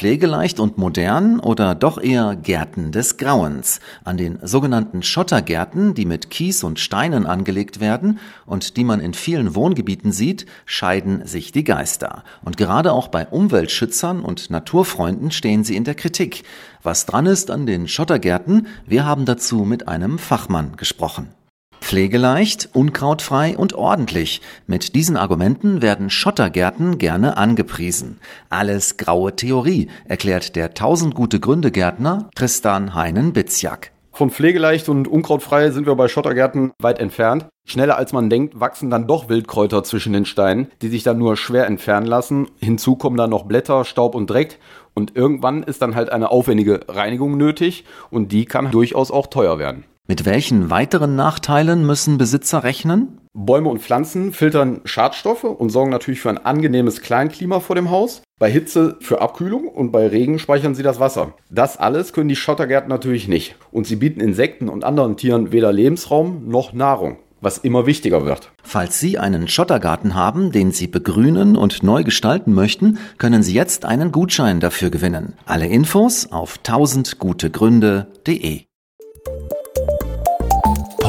pflegeleicht und modern oder doch eher Gärten des Grauens. An den sogenannten Schottergärten, die mit Kies und Steinen angelegt werden und die man in vielen Wohngebieten sieht, scheiden sich die Geister. Und gerade auch bei Umweltschützern und Naturfreunden stehen sie in der Kritik. Was dran ist an den Schottergärten, wir haben dazu mit einem Fachmann gesprochen. Pflegeleicht, unkrautfrei und ordentlich. Mit diesen Argumenten werden Schottergärten gerne angepriesen. Alles graue Theorie, erklärt der tausend gute Gründe Gärtner Tristan Heinen-Bitzjak. Von pflegeleicht und unkrautfrei sind wir bei Schottergärten weit entfernt. Schneller als man denkt, wachsen dann doch Wildkräuter zwischen den Steinen, die sich dann nur schwer entfernen lassen. Hinzu kommen dann noch Blätter, Staub und Dreck. Und irgendwann ist dann halt eine aufwendige Reinigung nötig und die kann durchaus auch teuer werden. Mit welchen weiteren Nachteilen müssen Besitzer rechnen? Bäume und Pflanzen filtern Schadstoffe und sorgen natürlich für ein angenehmes Kleinklima vor dem Haus. Bei Hitze für Abkühlung und bei Regen speichern sie das Wasser. Das alles können die Schottergärten natürlich nicht. Und sie bieten Insekten und anderen Tieren weder Lebensraum noch Nahrung was immer wichtiger wird. Falls Sie einen Schottergarten haben, den Sie begrünen und neu gestalten möchten, können Sie jetzt einen Gutschein dafür gewinnen. Alle Infos auf 1000gutegründe.de